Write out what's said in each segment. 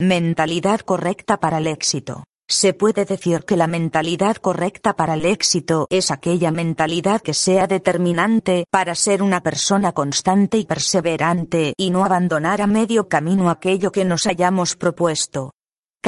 Mentalidad correcta para el éxito. Se puede decir que la mentalidad correcta para el éxito es aquella mentalidad que sea determinante para ser una persona constante y perseverante y no abandonar a medio camino aquello que nos hayamos propuesto.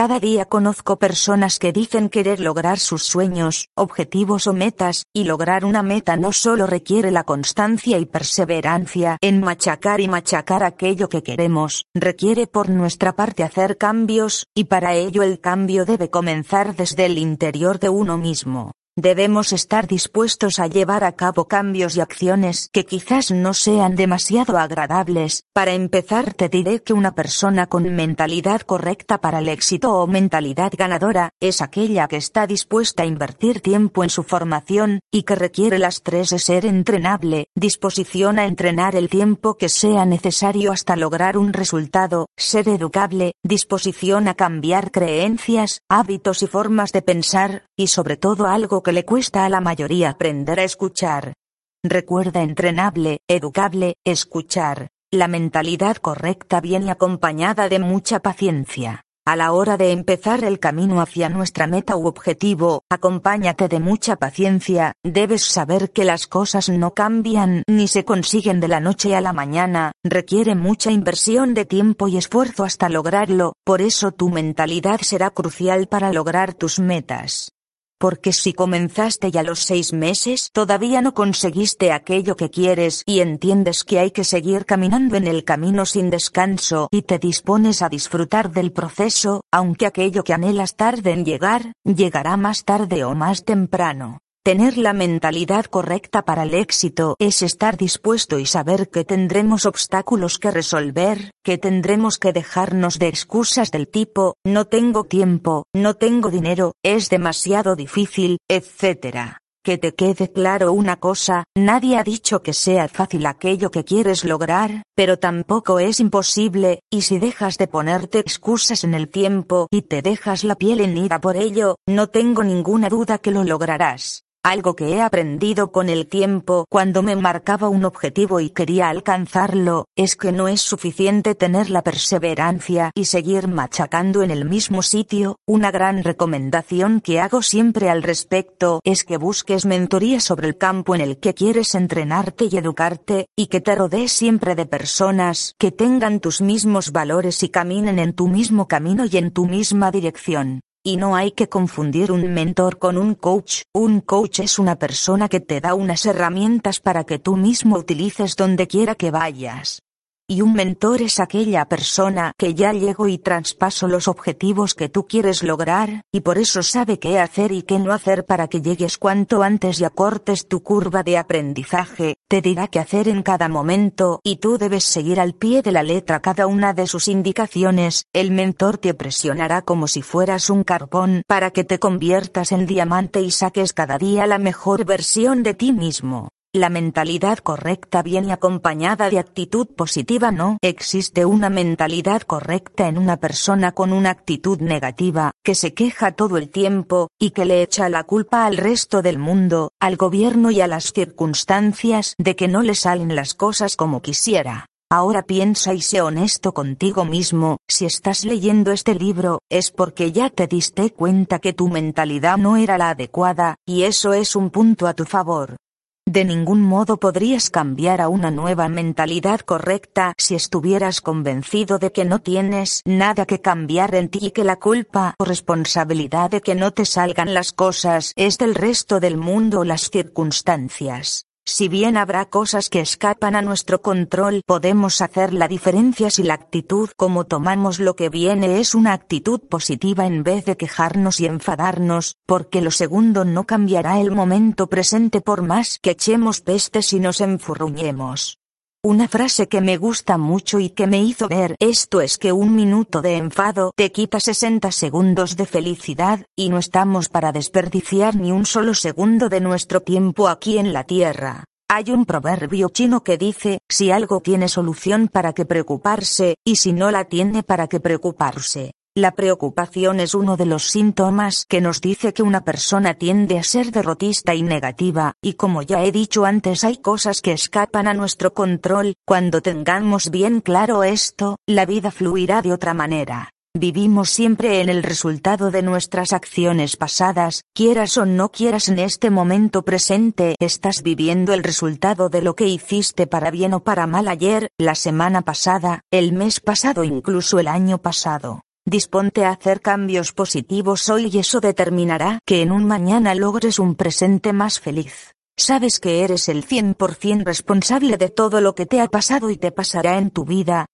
Cada día conozco personas que dicen querer lograr sus sueños, objetivos o metas, y lograr una meta no solo requiere la constancia y perseverancia en machacar y machacar aquello que queremos, requiere por nuestra parte hacer cambios, y para ello el cambio debe comenzar desde el interior de uno mismo. Debemos estar dispuestos a llevar a cabo cambios y acciones que quizás no sean demasiado agradables. Para empezar te diré que una persona con mentalidad correcta para el éxito o mentalidad ganadora, es aquella que está dispuesta a invertir tiempo en su formación, y que requiere las tres de ser entrenable, disposición a entrenar el tiempo que sea necesario hasta lograr un resultado, ser educable, disposición a cambiar creencias, hábitos y formas de pensar, y sobre todo algo que le cuesta a la mayoría aprender a escuchar. Recuerda entrenable, educable, escuchar. La mentalidad correcta viene acompañada de mucha paciencia. A la hora de empezar el camino hacia nuestra meta u objetivo, acompáñate de mucha paciencia, debes saber que las cosas no cambian ni se consiguen de la noche a la mañana, requiere mucha inversión de tiempo y esfuerzo hasta lograrlo, por eso tu mentalidad será crucial para lograr tus metas porque si comenzaste ya los seis meses todavía no conseguiste aquello que quieres y entiendes que hay que seguir caminando en el camino sin descanso y te dispones a disfrutar del proceso, aunque aquello que anhelas tarde en llegar, llegará más tarde o más temprano. Tener la mentalidad correcta para el éxito es estar dispuesto y saber que tendremos obstáculos que resolver, que tendremos que dejarnos de excusas del tipo, no tengo tiempo, no tengo dinero, es demasiado difícil, etc. Que te quede claro una cosa, nadie ha dicho que sea fácil aquello que quieres lograr, pero tampoco es imposible, y si dejas de ponerte excusas en el tiempo y te dejas la piel ida por ello, no tengo ninguna duda que lo lograrás. Algo que he aprendido con el tiempo cuando me marcaba un objetivo y quería alcanzarlo, es que no es suficiente tener la perseverancia y seguir machacando en el mismo sitio. Una gran recomendación que hago siempre al respecto es que busques mentoría sobre el campo en el que quieres entrenarte y educarte, y que te rodees siempre de personas que tengan tus mismos valores y caminen en tu mismo camino y en tu misma dirección. Y no hay que confundir un mentor con un coach. Un coach es una persona que te da unas herramientas para que tú mismo utilices donde quiera que vayas y un mentor es aquella persona que ya llegó y traspaso los objetivos que tú quieres lograr, y por eso sabe qué hacer y qué no hacer para que llegues cuanto antes y acortes tu curva de aprendizaje, te dirá qué hacer en cada momento y tú debes seguir al pie de la letra cada una de sus indicaciones, el mentor te presionará como si fueras un carbón para que te conviertas en diamante y saques cada día la mejor versión de ti mismo. La mentalidad correcta viene acompañada de actitud positiva. No existe una mentalidad correcta en una persona con una actitud negativa, que se queja todo el tiempo, y que le echa la culpa al resto del mundo, al gobierno y a las circunstancias de que no le salen las cosas como quisiera. Ahora piensa y sé honesto contigo mismo, si estás leyendo este libro, es porque ya te diste cuenta que tu mentalidad no era la adecuada, y eso es un punto a tu favor. De ningún modo podrías cambiar a una nueva mentalidad correcta si estuvieras convencido de que no tienes nada que cambiar en ti y que la culpa o responsabilidad de que no te salgan las cosas es del resto del mundo o las circunstancias. Si bien habrá cosas que escapan a nuestro control, podemos hacer la diferencia si la actitud como tomamos lo que viene es una actitud positiva en vez de quejarnos y enfadarnos, porque lo segundo no cambiará el momento presente por más que echemos pestes y nos enfurruñemos. Una frase que me gusta mucho y que me hizo ver esto es que un minuto de enfado te quita 60 segundos de felicidad, y no estamos para desperdiciar ni un solo segundo de nuestro tiempo aquí en la Tierra. Hay un proverbio chino que dice, si algo tiene solución para que preocuparse, y si no la tiene para que preocuparse. La preocupación es uno de los síntomas que nos dice que una persona tiende a ser derrotista y negativa, y como ya he dicho antes hay cosas que escapan a nuestro control, cuando tengamos bien claro esto, la vida fluirá de otra manera. Vivimos siempre en el resultado de nuestras acciones pasadas, quieras o no quieras en este momento presente, estás viviendo el resultado de lo que hiciste para bien o para mal ayer, la semana pasada, el mes pasado, incluso el año pasado. Disponte a hacer cambios positivos hoy y eso determinará que en un mañana logres un presente más feliz. Sabes que eres el 100% responsable de todo lo que te ha pasado y te pasará en tu vida.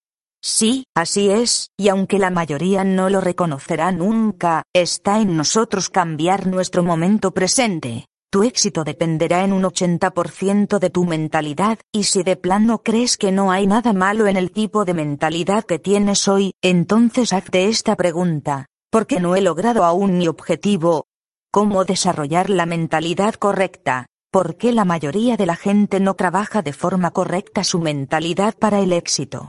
Sí, así es, y aunque la mayoría no lo reconocerá nunca, está en nosotros cambiar nuestro momento presente. Tu éxito dependerá en un 80% de tu mentalidad, y si de plano crees que no hay nada malo en el tipo de mentalidad que tienes hoy, entonces hazte esta pregunta. ¿Por qué no he logrado aún mi objetivo? ¿Cómo desarrollar la mentalidad correcta? ¿Por qué la mayoría de la gente no trabaja de forma correcta su mentalidad para el éxito?